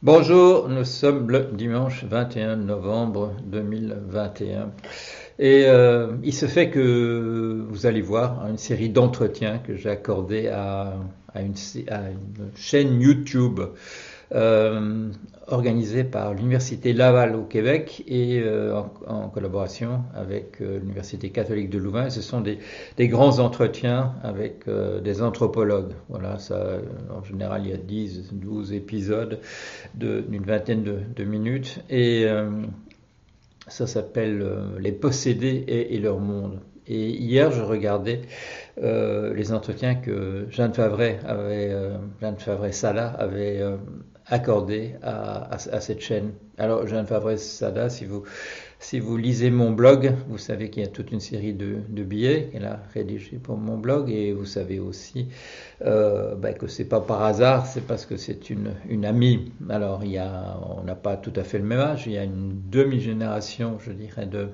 Bonjour, nous sommes le dimanche 21 novembre 2021 et euh, il se fait que vous allez voir une série d'entretiens que j'ai accordé à, une, chaîne YouTube euh, organisée par l'Université Laval au Québec et euh, en, collaboration avec l'Université catholique de Louvain. Ce sont des, grands entretiens avec des anthropologues. Voilà, en général, il y a 10, 12 épisodes d'une vingtaine de, minutes. Et ça s'appelle euh, Les possédés et, leur monde. Et hier, je regardais euh, les entretiens que Jeanne Favret avait, euh, Jeanne Favret Sala avait accordé à, à, cette chaîne. Alors, Jeanne Favret Sala, si vous si vous lisez mon blog, vous savez qu'il y a toute une série de, de billets qu'elle a rédigés pour mon blog et vous savez aussi euh, ben que c'est pas par hasard, c'est parce que c'est une, une amie. Alors il y a, on n'a pas tout à fait le même âge, il y a une demi-génération, je dirais, de,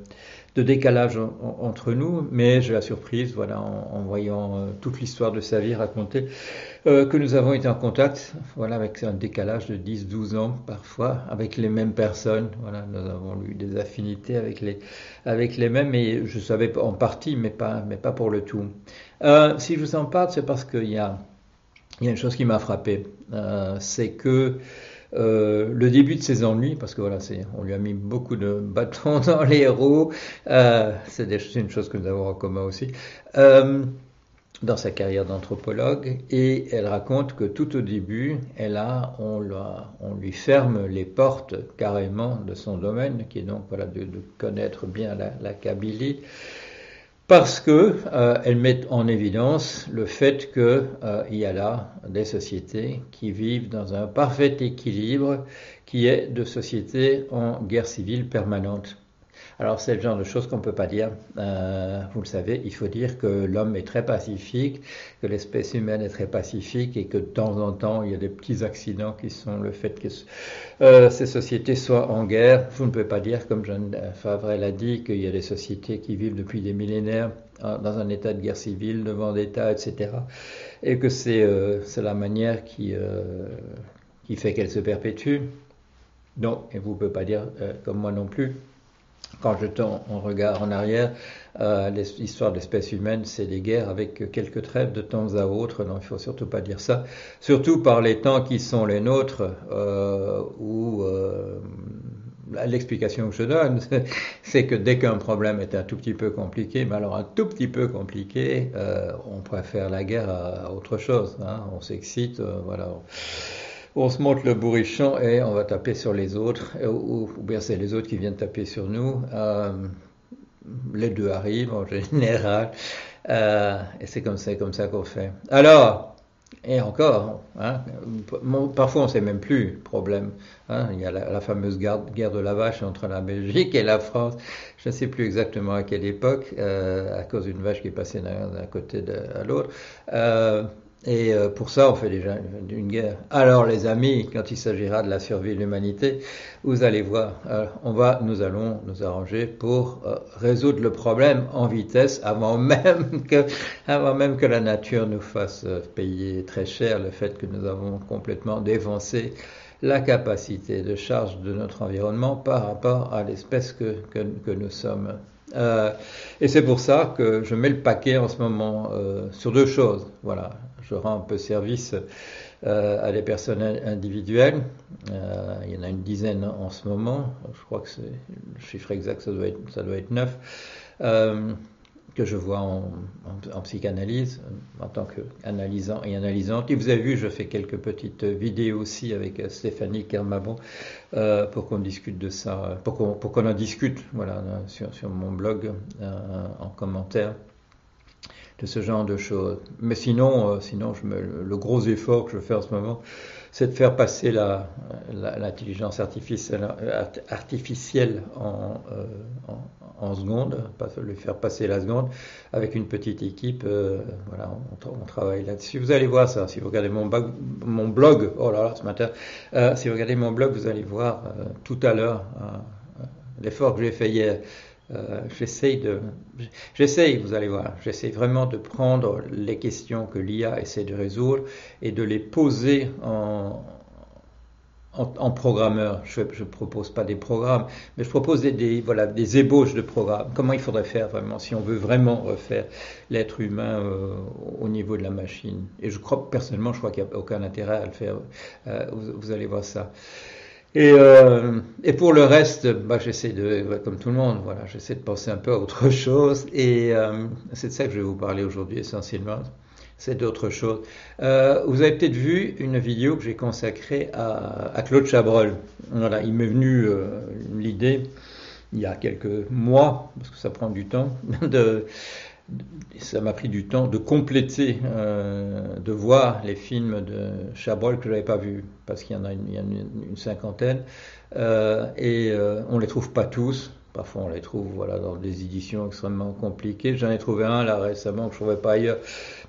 de décalage entre nous, mais j'ai la surprise, voilà, en, voyant euh, toute l'histoire de sa vie racontée, euh, que nous avons été en contact, voilà, avec un décalage de 10-12 ans parfois, avec les mêmes personnes, voilà, nous avons eu des affinités avec les, avec les mêmes, et je savais en partie, mais pas, mais pas pour le tout. Euh, si je vous en parle, c'est parce qu'il y a, il y a une chose qui m'a frappé, c'est que euh, le début de ses ennuis, parce que voilà, on lui a mis beaucoup de bâtons dans les roues, euh, c'est une chose que nous avons en commun aussi, euh, dans sa carrière d'anthropologue, et elle raconte que tout au début, elle a, on, lui ferme les portes carrément de son domaine, qui est donc voilà, de, connaître bien la, la Kabylie, parce que euh, elle met en évidence le fait qu'il euh, y a là des sociétés qui vivent dans un parfait équilibre qui est de sociétés en guerre civile permanente. Alors c'est le genre de choses qu'on ne peut pas dire. Euh, vous le savez, il faut dire que l'homme est très pacifique, que l'espèce humaine est très pacifique et que de temps en temps il y a des petits accidents qui sont le fait que euh, ces sociétés soient en guerre. Vous ne pouvez pas dire, comme Jeanne Favre l'a dit, qu'il y a des sociétés qui vivent depuis des millénaires euh, dans un état de guerre civile, de vendetta, etc. Et que c'est la manière qui, qui fait qu'elle se perpétue. Non, et vous ne pouvez pas dire, comme moi non plus, quand je tends un regard en arrière, euh, l'histoire de l'espèce humaine, c'est des guerres avec quelques trêves de temps à autre. Non, il faut surtout pas dire ça. Surtout par les temps qui sont les nôtres, euh, où euh, l'explication que je donne, c'est que dès qu'un problème est un tout petit peu compliqué, mais alors un tout petit peu compliqué, euh, on préfère la guerre à, autre chose. Hein. On s'excite, voilà on se monte le bourrichon et on va taper sur les autres, ou, bien c'est les autres qui viennent taper sur nous. Euh, les deux arrivent en général, euh, et c'est comme ça, qu'on fait. Alors, et encore, hein, parfois on ne sait même plus problème. Hein, il y a la, fameuse guerre, de la vache entre la Belgique et la France. Je ne sais plus exactement à quelle époque, euh, à cause d'une vache qui est passée d'un côté à l'autre. Et euh, pour ça, on fait déjà une guerre. Alors, les amis, quand il s'agira de la survie de l'humanité, vous allez voir, euh, on va, nous allons nous arranger pour euh, résoudre le problème en vitesse avant même que, avant même que la nature nous fasse payer très cher le fait que nous avons complètement défoncé la capacité de charge de notre environnement par rapport à l'espèce que, que, que, nous sommes. et c'est pour ça que je mets le paquet en ce moment sur deux choses. Voilà, je rends un peu service euh, à des personnes individuelles. Euh, il y en a une dizaine en ce moment. Je crois que le chiffre exact, ça doit être, neuf. Euh, que je vois en, psychanalyse, en tant qu'analysant et analysante. Et vous avez vu, je fais quelques petites vidéos aussi avec Stéphanie Kermabon pour qu'on discute de ça, pour qu'on en discute voilà, sur mon blog en commentaire de ce genre de choses. Mais sinon, euh, sinon le gros effort que je fais en ce moment, c'est de faire passer l'intelligence la, artificielle, artificielle en, euh, en, en, seconde, pas le faire passer la seconde, avec une petite équipe. Euh, voilà, on, travaille là-dessus. Vous allez voir ça, si vous regardez mon blog, oh là là, ce matin, si vous regardez mon blog, vous allez voir tout à l'heure l'effort que j'ai fait hier. Euh, j'essaye de, j'essaye, vous allez voir, j'essaye vraiment de prendre les questions que l'IA essaie de résoudre et de les poser en, programmeur. Je ne propose pas des programmes, mais je propose des, voilà, des ébauches de programmes. Comment il faudrait faire vraiment si on veut vraiment refaire l'être humain euh, au niveau de la machine? Et je crois personnellement, je crois qu'il n'y a aucun intérêt à le faire. Euh, vous, allez voir ça. Et, euh, et pour le reste, bah, j'essaie de, comme tout le monde, voilà, j'essaie de penser un peu à autre chose. Et c'est de ça que je vais vous parler aujourd'hui essentiellement c'est d'autres choses. Euh, vous avez peut-être vu une vidéo que j'ai consacrée à, Claude Chabrol. Voilà, il m'est venu euh, l'idée il y a quelques mois, parce que ça prend du temps, de, ça m'a pris du temps de compléter, euh, de voir les films de Chabrol que je n'avais pas vus, parce qu'il y en a une, cinquantaine, et on ne les trouve pas tous. Parfois, on les trouve dans des éditions extrêmement compliquées. J'en ai trouvé un là récemment que je ne trouvais pas ailleurs.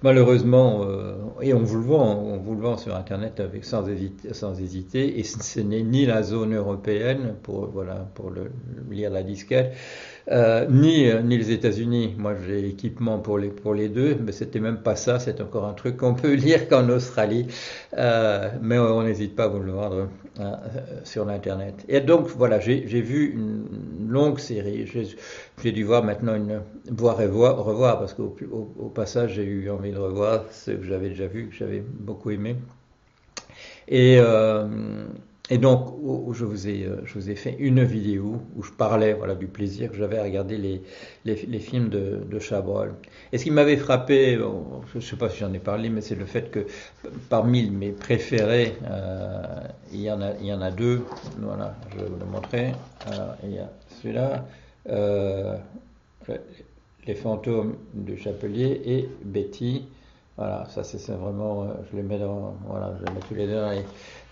Malheureusement, euh, et on vous le vend, on vous le vend sur Internet sans, hésiter, et ce n'est ni la zone européenne pour, lire la disquette, euh, ni, euh, ni les États-Unis. Moi, j'ai l'équipement pour les, pour les deux, mais c'était même pas ça. C'est encore un truc qu'on peut lire qu'en Australie. Euh, mais on n'hésite pas à vous le vendre sur l'Internet. Et donc, voilà, j'ai vu une longue série. J'ai dû voir maintenant une, voir et voir, revoir, parce qu'au au, passage, j'ai eu envie de revoir ce que j'avais déjà vu, que j'avais beaucoup aimé. Et, et donc, je vous, ai, euh, je vous ai fait une vidéo où je parlais du plaisir que j'avais à regarder les, films de, de, Chabrol. Et ce qui m'avait frappé, je ne sais pas si j'en ai parlé, mais c'est le fait que parmi mes préférés, euh, il, y en a, il y en a deux. Voilà, je vais vous le montrer. il y a celui-là, euh, Les fantômes du Chapelier et Betty. Voilà, ça c'est vraiment, je les mets dans, voilà, je les mets tous les deux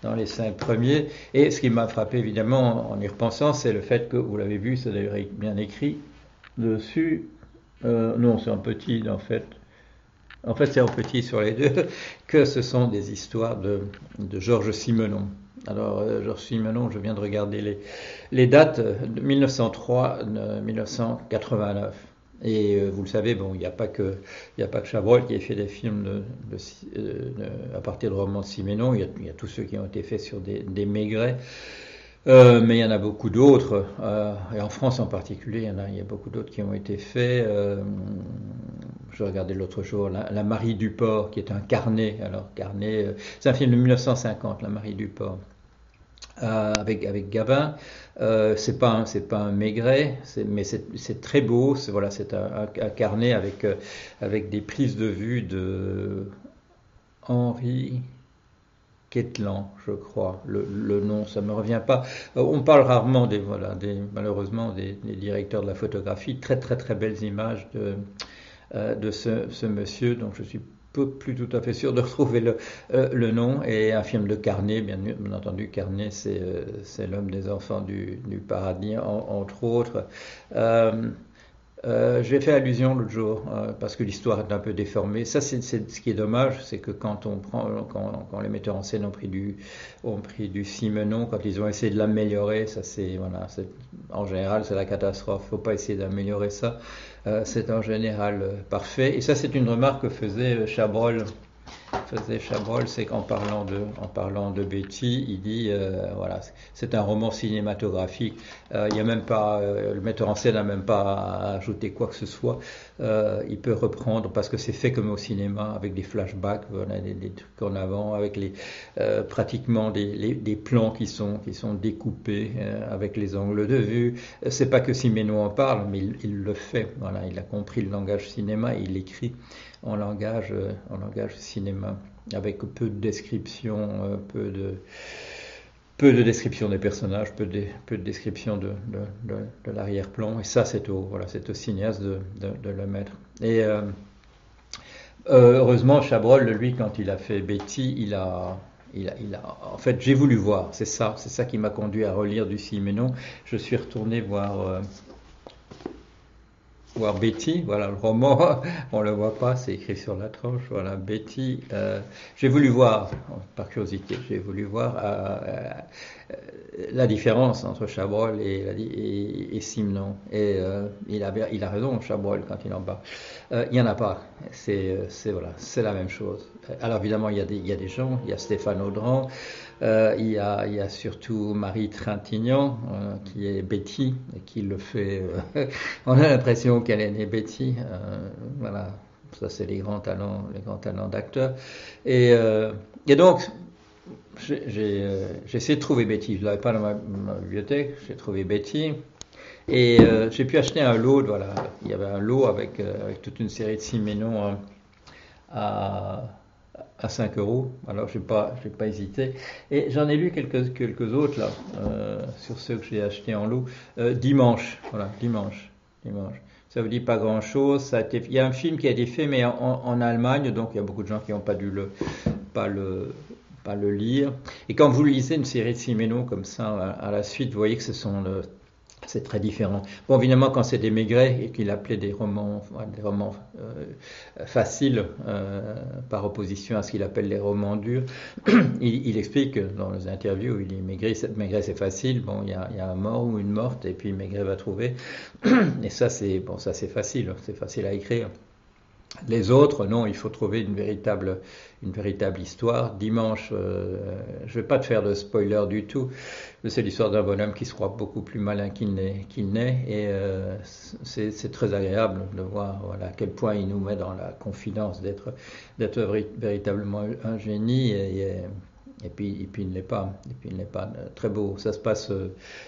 dans les, cinq premiers. Et ce qui m'a frappé évidemment en y repensant, c'est le fait que, vous l'avez vu, c'est d'ailleurs bien écrit dessus, euh, non c'est en petit en fait, en fait c'est en petit sur les deux, que ce sont des histoires de, de Georges Simenon. Alors, euh, Georges Simenon, je viens de regarder les, les dates de 1903-1989. Et euh, vous le savez, bon, il n'y a pas que il a pas que Chabrol qui ait fait des films de, euh, à partir de romans de Siménon. Il y, a, tous ceux qui ont été faits sur des, des maigrets. Euh, mais il y en a beaucoup d'autres, et en France en particulier, il y, en a, a beaucoup d'autres qui ont été faits. je regardais l'autre jour la, Marie du Port, qui est un carnet. Alors carnet, c'est un film de 1950, La Marie du Port. avec avec Gavin. Euh, c'est pas c'est pas un maigret, mais c'est très beau. C'est voilà, c'est un, carnet avec euh, avec des prises de vue de Henri Quetlan, je crois. Le, le, nom, ça me revient pas. Euh, on parle rarement des voilà, malheureusement des, directeurs de la photographie. Très très très belles images de de ce, ce monsieur. Donc je suis plus tout à fait sûr de retrouver le, euh, nom. Et un film de Carnet, bien, entendu, Carnet, c'est euh, c'est l'homme des enfants du, du paradis, entre autres. Euh, euh, J'ai fait allusion l'autre jour euh, parce que l'histoire est un peu déformée. Ça, c'est ce qui est dommage, c'est que quand on prend, quand, quand, les metteurs en scène ont pris du, ont pris du Simenon, quand ils ont essayé de l'améliorer, ça c'est voilà, en général c'est la catastrophe. Faut pas essayer d'améliorer ça. Euh, c'est en général parfait. Et ça, c'est une remarque que faisait Chabrol faisait Chabrol, c'est qu'en parlant de, en parlant de Betty, il dit, euh, voilà, c'est un roman cinématographique. Euh, il y a même pas, euh, le metteur en scène n'a même pas ajouté quoi que ce soit. il peut reprendre parce que c'est fait comme au cinéma avec des flashbacks, des, trucs en avant, avec les pratiquement des, plans qui sont qui sont découpés avec les angles de vue. C'est pas que Siméno en parle, mais il, il, le fait. Voilà, il a compris le langage cinéma il l'écrit en langage, euh, en langage cinéma, avec peu de description, euh, peu de peu de description des personnages, peu de, peu de description de, de, l'arrière-plan. Et ça, c'est au, voilà, c'est au cinéaste de, le mettre. Et euh, heureusement, Chabrol, lui, quand il a fait Betty, il a, il a, en fait, j'ai voulu voir. C'est ça, c'est ça qui m'a conduit à relire du Siménon. Je suis retourné voir voir Betty, voilà le roman, on le voit pas, c'est écrit sur la tranche, voilà Betty. Euh, j'ai voulu voir, par curiosité, j'ai voulu voir euh, euh, la différence entre Chabrol et, et, et Simon. Et il, a, il a raison, Chabrol, quand il en parle. il n'y en a pas, c'est voilà, c'est la même chose. Alors évidemment, il y, il y a des gens, il y a Stéphane Audran, Euh, il, y a, surtout Marie Trintignant, euh, qui est Betty, et qui le fait. Euh, on a l'impression qu'elle est née Betty. voilà, ça c'est les grands talents, les grands talents d'acteurs. Et, donc, j'ai essayé de trouver Betty. Je ne l'avais pas dans ma, bibliothèque. J'ai trouvé Betty. Et j'ai pu acheter un lot. Voilà, il y avait un lot avec, toute une série de Siménon à à 5 euros. Alors, je n'ai pas, pas hésité. Et j'en ai lu quelques, quelques autres, là, euh, sur ceux que j'ai achetés en lot. Euh, dimanche, voilà, dimanche, dimanche. Ça vous dit pas grand-chose. Il y a un film qui a été fait, mais en, Allemagne, donc il y a beaucoup de gens qui n'ont pas dû le, pas le, pas le lire. Et quand vous lisez une série de Siménon comme ça, à, la suite, vous voyez que ce sont c'est très différent. Bon, évidemment, quand c'est des Maigret et qu'il appelait des romans, des romans euh, faciles euh, par opposition à ce qu'il appelle les romans durs, il, explique dans les interviews, il dit Maigret, Maigret c'est facile, bon, il y, a, un mort ou une morte, et puis Maigret va trouver. et ça, c'est bon, ça c'est facile, c'est facile à écrire. Les autres, non, il faut trouver une véritable, une véritable histoire. Dimanche, euh, je ne vais pas te faire de spoiler du tout. C'est l'histoire d'un bonhomme qui se croit beaucoup plus malin qu'il n'est, et euh, c'est, très agréable de voir voilà, à quel point il nous met dans la confidence d'être, véritablement un génie. Et, et puis, il ne l'est pas. Et puis il n'est pas euh, très beau. Ça se passe,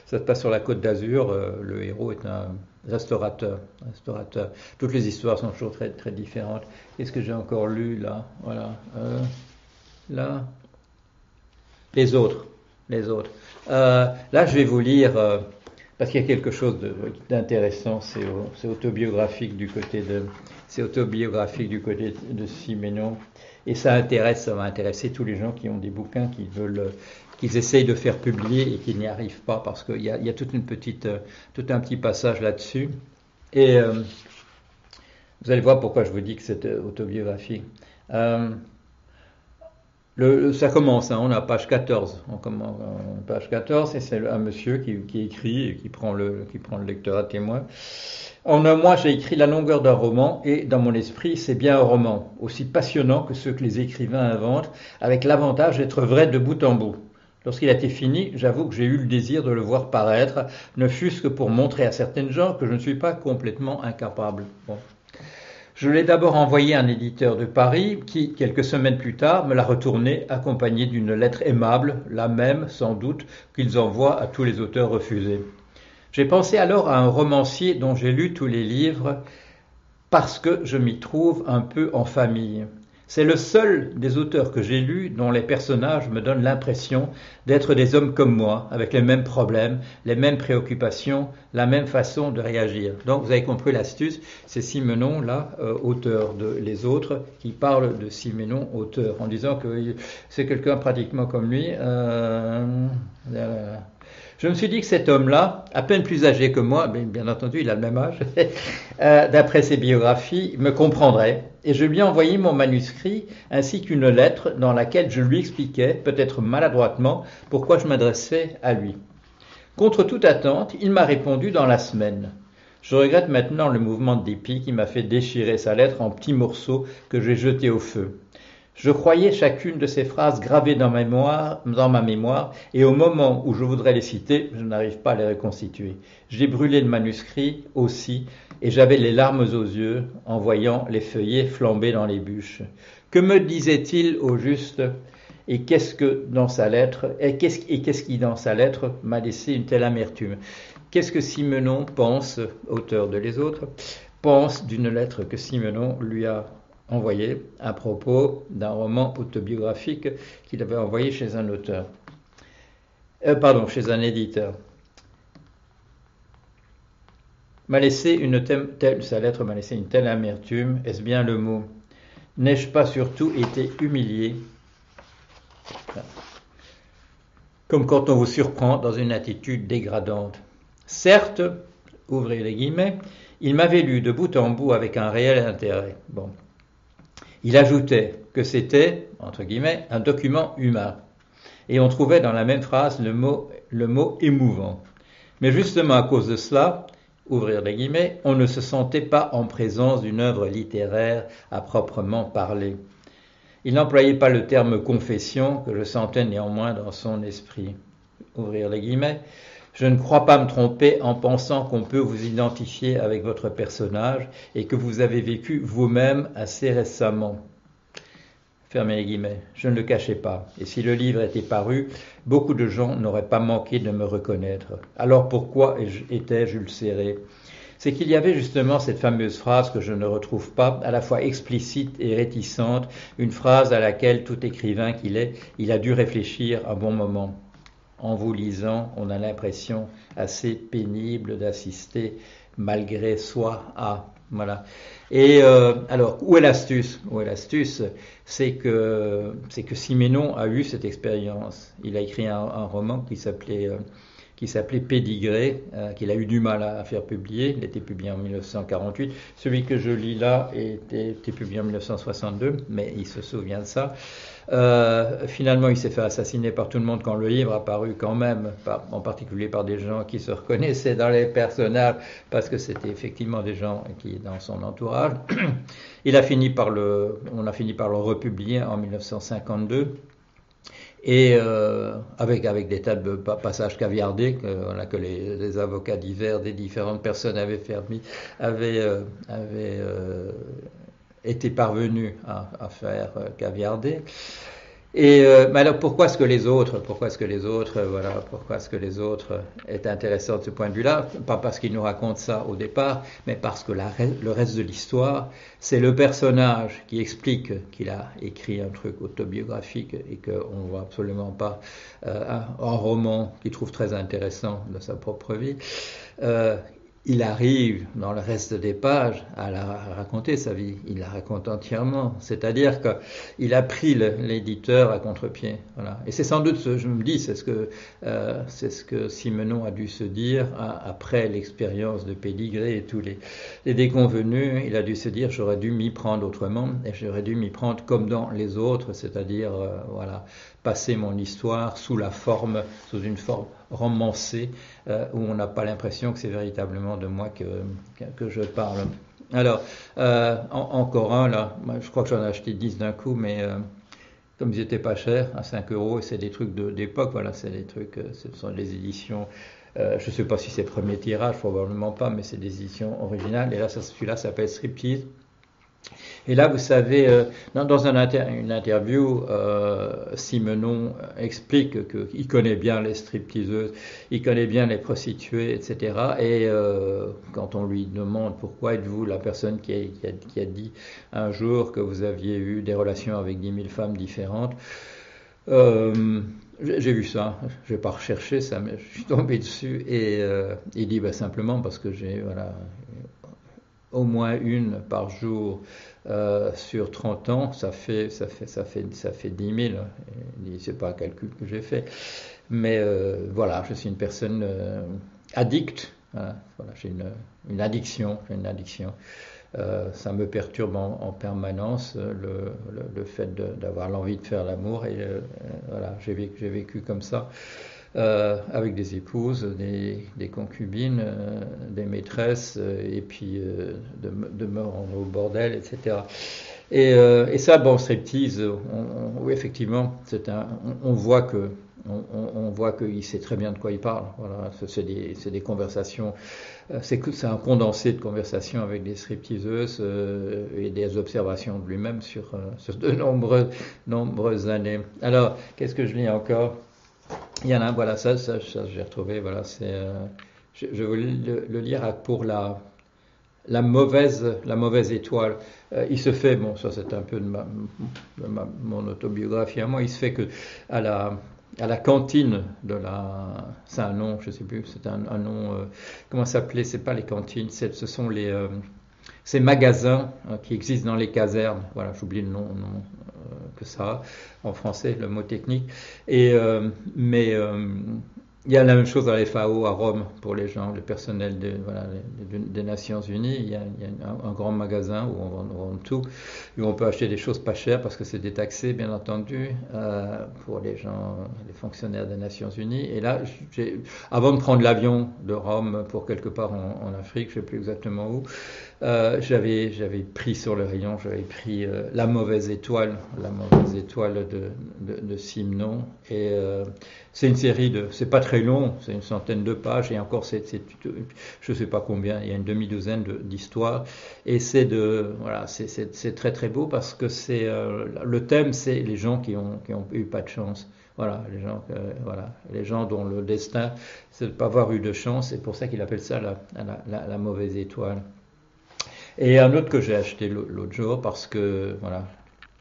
ça se passe sur la côte d'Azur. Le héros est un restaurateur, restaurateur. Toutes les histoires sont toujours très, très différentes. Qu'est-ce que j'ai encore lu là? Voilà. Euh, là. Les autres. Les autres. Euh, là, je vais vous lire, euh, parce qu'il y a quelque chose d'intéressant, c'est autobiographique du côté de. C'est autobiographique du côté de Siménon. Et ça intéresse, ça va intéresser tous les gens qui ont des bouquins, qui veulent qu'ils essayent de faire publier et qu'ils n'y arrivent pas parce qu'il y, a, toute une petite, euh, tout un petit passage là-dessus. Et euh, vous allez voir pourquoi je vous dis que c'est euh, autobiographique. le, ça commence, hein, on a page 14. On commence, page 14 et c'est un monsieur qui, qui, écrit et qui prend, le, qui prend le lecteur à témoin. En un mois, j'ai écrit la longueur d'un roman et dans mon esprit, c'est bien un roman, aussi passionnant que ceux que les écrivains inventent, avec l'avantage d'être vrai de bout en bout. Lorsqu'il a été fini, j'avoue que j'ai eu le désir de le voir paraître, ne fût-ce que pour montrer à certaines gens que je ne suis pas complètement incapable. Je l'ai d'abord envoyé à un éditeur de Paris qui, quelques semaines plus tard, me l'a retourné accompagné d'une lettre aimable, la même, sans doute, qu'ils envoient à tous les auteurs refusés. J'ai pensé alors à un romancier dont j'ai lu tous les livres parce que je m'y trouve un peu en famille. C'est le seul des auteurs que j'ai lus dont les personnages me donnent l'impression d'être des hommes comme moi, avec les mêmes problèmes, les mêmes préoccupations, la même façon de réagir. Donc vous avez compris l'astuce, c'est Simenon, là, euh, auteur de Les Autres, qui parle de Simenon, auteur, en disant que c'est quelqu'un pratiquement comme lui. Euh, je me suis dit que cet homme-là, à peine plus âgé que moi, bien entendu il a le même âge, euh, d'après ses biographies, me comprendrait. Et je lui ai envoyé mon manuscrit ainsi qu'une lettre dans laquelle je lui expliquais, peut-être maladroitement, pourquoi je m'adressais à lui. Contre toute attente, il m'a répondu dans la semaine. Je regrette maintenant le mouvement de dépit qui m'a fait déchirer sa lettre en petits morceaux que j'ai jetés au feu. Je croyais chacune de ces phrases gravées dans ma, mémoire, et au moment où je voudrais les citer, je n'arrive pas à les reconstituer. J'ai brûlé le manuscrit aussi, et j'avais les larmes aux yeux en voyant les feuillets flamber dans les bûches. Que me disait-il au juste? Et qu'est-ce que dans sa lettre, et qu'est-ce qui dans sa lettre m'a laissé une telle amertume? Qu'est-ce que Simenon pense, auteur de Les Autres, pense d'une lettre que Simenon lui a envoyé à propos d'un roman autobiographique qu'il avait envoyé chez un auteur. Euh, pardon, chez un éditeur. M'a laissé une telle, sa lettre m'a laissé une telle amertume, est-ce bien le mot? N'ai-je pas surtout été humilié? Comme quand on vous surprend dans une attitude dégradante. Certes, ouvrez les guillemets, il m'avait lu de bout en bout avec un réel intérêt. Bon, il ajoutait que c'était, entre guillemets, un document humain. Et on trouvait dans la même phrase le mot, émouvant. Mais justement à cause de cela, ouvrir les guillemets, on ne se sentait pas en présence d'une œuvre littéraire à proprement parler. Il n'employait pas le terme confession, que je sentais néanmoins dans son esprit. Ouvrir les guillemets. Je ne crois pas me tromper en pensant qu'on peut vous identifier avec votre personnage et que vous avez vécu vous-même assez récemment. Fermez les guillemets. Je ne le cachais pas. Et si le livre était paru, beaucoup de gens n'auraient pas manqué de me reconnaître. Alors pourquoi étais Jules Serré c'est qu'il y avait justement cette fameuse phrase que je ne retrouve pas, à la fois explicite et réticente, une phrase à laquelle tout écrivain qu'il est, il a dû réfléchir un bon moment. En vous lisant, on a l'impression assez pénible d'assister malgré soi à. Voilà. Et euh, alors, où est l'astuce? Où est l'astuce? C'est que c'est que Siménon a eu cette expérience. Il a écrit un, roman qui s'appelait euh, qui s'appelait Pédigré, euh, qu'il a eu du mal à, faire publier. Il été publié en 1948. Celui que je lis là était, été publié en 1962, mais il se souvient de ça. Euh, finalement, il s'est fait assassiner par tout le monde quand le livre a paru quand même, en particulier par des gens qui se reconnaissaient dans les personnages, parce que c'était effectivement des gens qui dans son entourage. Il a fini par le, on a fini par le republier en 1952 et euh, avec, avec des tas de passages caviardés que, que les, les avocats divers des différentes personnes avaient, fermi, avaient, euh, avaient euh, été parvenus à, faire euh, caviarder. Et euh, mais alors pourquoi est-ce que les autres, pourquoi est-ce que les autres, euh, voilà, pourquoi est-ce que les autres est intéressant de ce point de vue-là? Pas parce qu'ils nous racontent ça au départ, mais parce que le reste de l'histoire, c'est le personnage qui explique qu'il a écrit un truc autobiographique et qu'on ne voit absolument pas euh, un, un, roman qu'il trouve très intéressant de sa propre vie. Euh, il arrive dans le reste des pages à, la, raconter sa vie. Il la raconte entièrement. C'est-à-dire qu'il a pris l'éditeur à contre-pied. Voilà. Et c'est sans doute, ce, je me dis, c'est ce que euh, ce que Simenon a dû se dire après l'expérience de Pédigré et tous les, les, déconvenus. Il a dû se dire, j'aurais dû m'y prendre autrement et j'aurais dû m'y prendre comme dans les autres, c'est-à-dire euh, voilà, passer mon histoire sous la forme, sous une forme romancée, euh, où on n'a pas l'impression que c'est véritablement de moi que, je parle. Alors, euh, encore un, là, je crois que j'en ai acheté 10 d'un coup, mais euh, comme ils n'étaient pas chers, à 5 euros, c'est des trucs d'époque, voilà, c'est des trucs, ce sont des éditions je ne sais pas si c'est premier tirage, probablement pas, mais c'est des éditions originales. Et là, celui-là s'appelle Striptease. Et là, vous savez, euh, dans, un une interview, euh, Simenon explique qu'il connaît bien les stripteaseuses, il connaît bien les prostituées, etc. Et euh, quand on lui demande pourquoi êtes-vous la personne qui a, dit un jour que vous aviez eu des relations avec 10 000 femmes différentes, j'ai vu ça, je vais pas recherché ça, mais je suis tombé dessus et il dit bah, simplement parce que j'ai voilà au moins une par jour euh, sur 30 ans, ça fait, ça fait, ça fait, ça fait 10 000. C'est pas un calcul que j'ai fait. Mais euh, voilà, je suis une personne euh, addicte. Voilà, j'ai une, une, addiction. Une addiction. Euh, ça me perturbe en, en permanence le, le, fait d'avoir l'envie de faire l'amour. Et voilà, j'ai vécu, comme ça. Euh, avec des épouses, des, concubines, euh, des maîtresses, euh, et puis euh, de, de, me rendre au bordel, etc. Et, ça, bon, striptease, on, effectivement, on, voit que voit qu'il sait très bien de quoi il parle. Voilà, c'est des, conversations, c'est un condensé de conversations avec des stripteaseuses et des observations de lui-même sur, sur de nombreuses, nombreuses années. Alors, qu'est-ce que je lis encore? Il y en a, voilà, ça, ça, ça j'ai retrouvé, voilà, c'est, euh, je, voulais le, lire pour la, la mauvaise, étoile. Euh, il se fait, bon, ça c'est un peu de, mon autobiographie à moi, il se fait que à la, à la cantine de la, c'est un nom, je sais plus, c'est un, nom, euh, comment s'appelait, c'est pas les cantines, ce sont les, ces magasins euh, qui existent dans les casernes, voilà, j'oublie le nom que ça, en français, le mot technique. Et, euh, mais euh, il y a la même chose à l'FAO à Rome pour les gens, le personnel des Nations Unies. Il y a, un, grand magasin où on vend, tout, où on peut acheter des choses pas chères parce que c'est détaxé, bien entendu, euh, pour les gens, les fonctionnaires des Nations Unies. Et là, avant de prendre l'avion de Rome pour quelque part en Afrique, je ne sais plus exactement où, euh, j'avais j'avais pris sur le rayon, j'avais pris euh, La mauvaise étoile, La mauvaise étoile de, de, Simon. Et euh, c'est une série de, c'est pas très long, c'est une centaine de pages et encore c'est, c'est je sais pas combien, il y a une demi-douzaine d'histoires et c'est de, voilà, c'est, c'est, c'est très très beau parce que c'est le thème, c'est les gens qui ont qui ont eu pas de chance. Voilà, les gens, voilà, les gens dont le destin, c'est de ne pas avoir eu de chance, c'est pour ça qu'il appelle ça la mauvaise étoile. Et un autre que j'ai acheté l'autre jour parce que, voilà,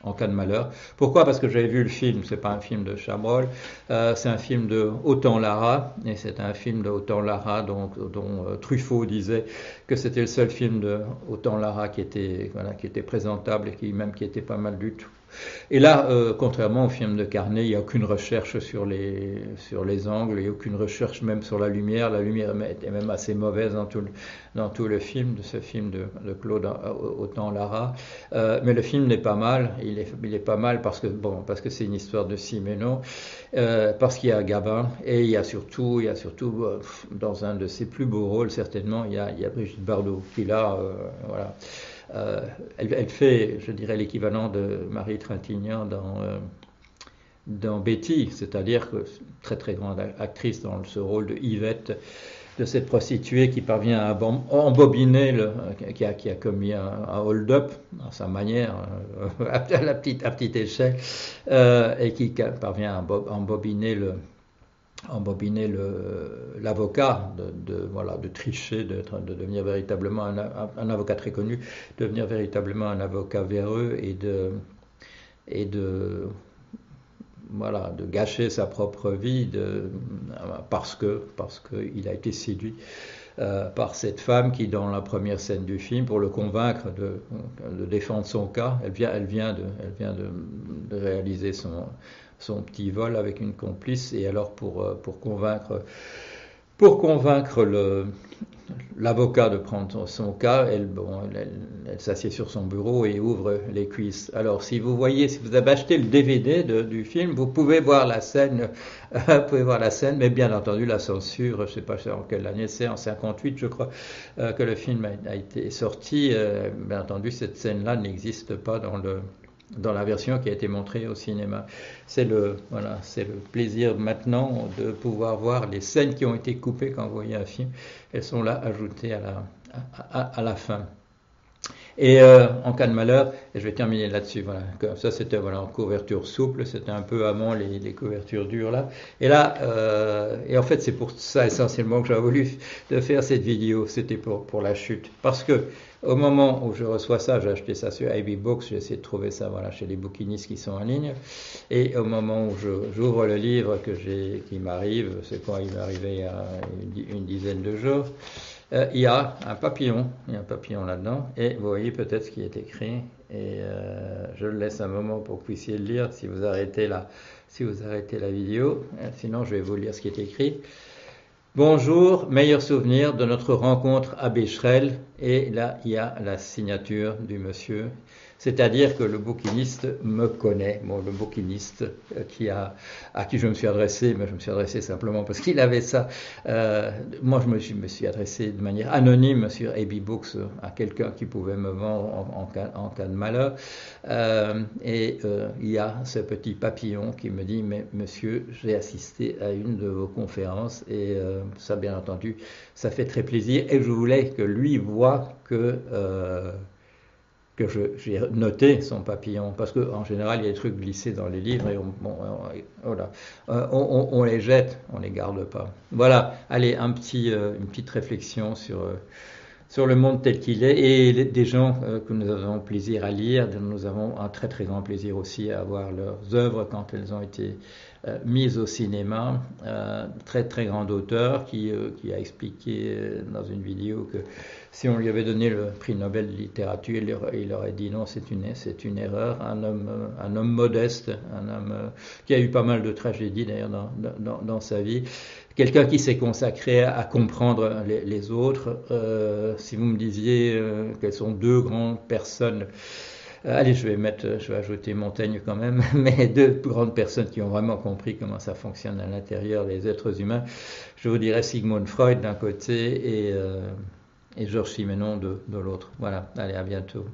en cas de malheur. Pourquoi? Parce que j'avais vu le film, c'est pas un film de Chabrol, euh, c'est un film de Autant Lara, et c'est un film de Autant Lara dont, euh, Truffaut disait que c'était le seul film de Autant Lara qui était, voilà, qui était présentable et qui même qui était pas mal du tout. Et là, euh, contrairement au film de Carnet, il n'y a aucune recherche sur les, sur les angles, il n'y a aucune recherche même sur la lumière. La lumière est même assez mauvaise dans tout le, dans tout le film, de ce film de, de Claude Autant Lara. Euh, mais le film n'est pas mal. Il est, il est pas mal parce que, bon, parce que c'est une histoire de Siméno, euh, parce qu'il y a Gabin, et il y a surtout, il y a surtout euh, dans un de ses plus beaux rôles, certainement, il y a, il y a Brigitte Bardot, qui là, euh, voilà. Euh, elle, fait, je dirais, l'équivalent de Marie Trintignant dans, euh, Betty, c'est-à-dire que très très grande actrice dans ce rôle de Yvette, de cette prostituée qui parvient à embobiner, le, qui, a, qui a commis un, hold-up à sa manière, euh, à, la petite, échelle, euh, et qui parvient à embobiner le, embobiner l'avocat, de, voilà, de tricher, de, de devenir véritablement un, un, avocat très connu, devenir véritablement un avocat véreux et de, et de, voilà, de gâcher sa propre vie de, parce que parce qu'il a été séduit euh, par cette femme qui, dans la première scène du film, pour le convaincre de, défendre son cas, elle vient, elle vient, de, elle vient de réaliser son, son petit vol avec une complice et alors pour, euh, pour convaincre pour convaincre le, l'avocat de prendre son cas, elle, bon, elle, s'assied sur son bureau et ouvre les cuisses. Alors, si vous voyez, si vous avez acheté le DVD du film, vous pouvez voir la scène, vous pouvez voir la scène, mais bien entendu, la censure, je sais pas en quelle année c'est, en 58, je crois, euh, que le film a, a été sorti. Euh, bien entendu, cette scène-là n'existe pas dans le, dans la version qui a été montrée au cinéma. C'est le, voilà, le plaisir maintenant de pouvoir voir les scènes qui ont été coupées quand vous voyez un film. Elles sont là ajoutées à la, à la fin. Et euh, en cas de malheur, et je vais terminer là-dessus, voilà, comme ça c'était voilà, en couverture souple, c'était un peu avant les, les, couvertures dures là. Et là, euh, et en fait c'est pour ça essentiellement que j'avais voulu de faire cette vidéo, c'était pour, pour la chute. Parce que au moment où je reçois ça, j'ai acheté ça sur IB Books, j'ai essayé de trouver ça voilà, chez les bouquinistes qui sont en ligne. Et au moment où j'ouvre le livre que j'ai, qui m'arrive, c'est quoi, il m'est arrivé il y a une dizaine de jours, euh, il y a un papillon, il y a un papillon là-dedans, et vous voyez peut-être ce qui est écrit, et euh, je le laisse un moment pour que vous puissiez le lire si vous arrêtez la, si vous arrêtez la vidéo, euh, sinon je vais vous lire ce qui est écrit. Bonjour, meilleur souvenir de notre rencontre à Bécherel, et là il y a la signature du monsieur c'est-à-dire que le bouquiniste me connaît, bon, le bouquiniste euh, à qui je me suis adressé, mais je me suis adressé simplement parce qu'il avait ça. Euh, moi, je me suis, me adressé de manière anonyme sur AB Books à quelqu'un qui pouvait me vendre en, cas, de malheur. Euh, et euh, il y a ce petit papillon qui me dit, mais monsieur, j'ai assisté à une de vos conférences et euh, ça, bien entendu, ça fait très plaisir. Et je voulais que lui voit que euh, que j'ai noté son papillon, parce qu'en général, il y a des trucs glissés dans les livres et on, bon, voilà. Euh, on, on, les jette, on les garde pas. Voilà, allez, un petit, euh, une petite réflexion sur, euh, sur le monde tel qu'il est et des gens euh, que nous avons plaisir à lire, nous avons un très très grand plaisir aussi à voir leurs œuvres quand elles ont été euh, mises au cinéma. Euh, très très grand auteur qui, qui a expliqué dans une vidéo que si on lui avait donné le prix Nobel de littérature, il aurait, dit non, c'est une, une erreur. Un homme, un homme modeste, un homme qui a eu pas mal de tragédies d'ailleurs dans, dans, sa vie. Quelqu'un qui s'est consacré à comprendre les, autres. Euh, si vous me disiez euh, quelles sont deux grandes personnes, euh, allez, je vais mettre, je vais ajouter Montaigne quand même, mais deux grandes personnes qui ont vraiment compris comment ça fonctionne à l'intérieur des êtres humains. Je vous dirais Sigmund Freud d'un côté et Georges Simenon de l'autre. Voilà, allez, à bientôt.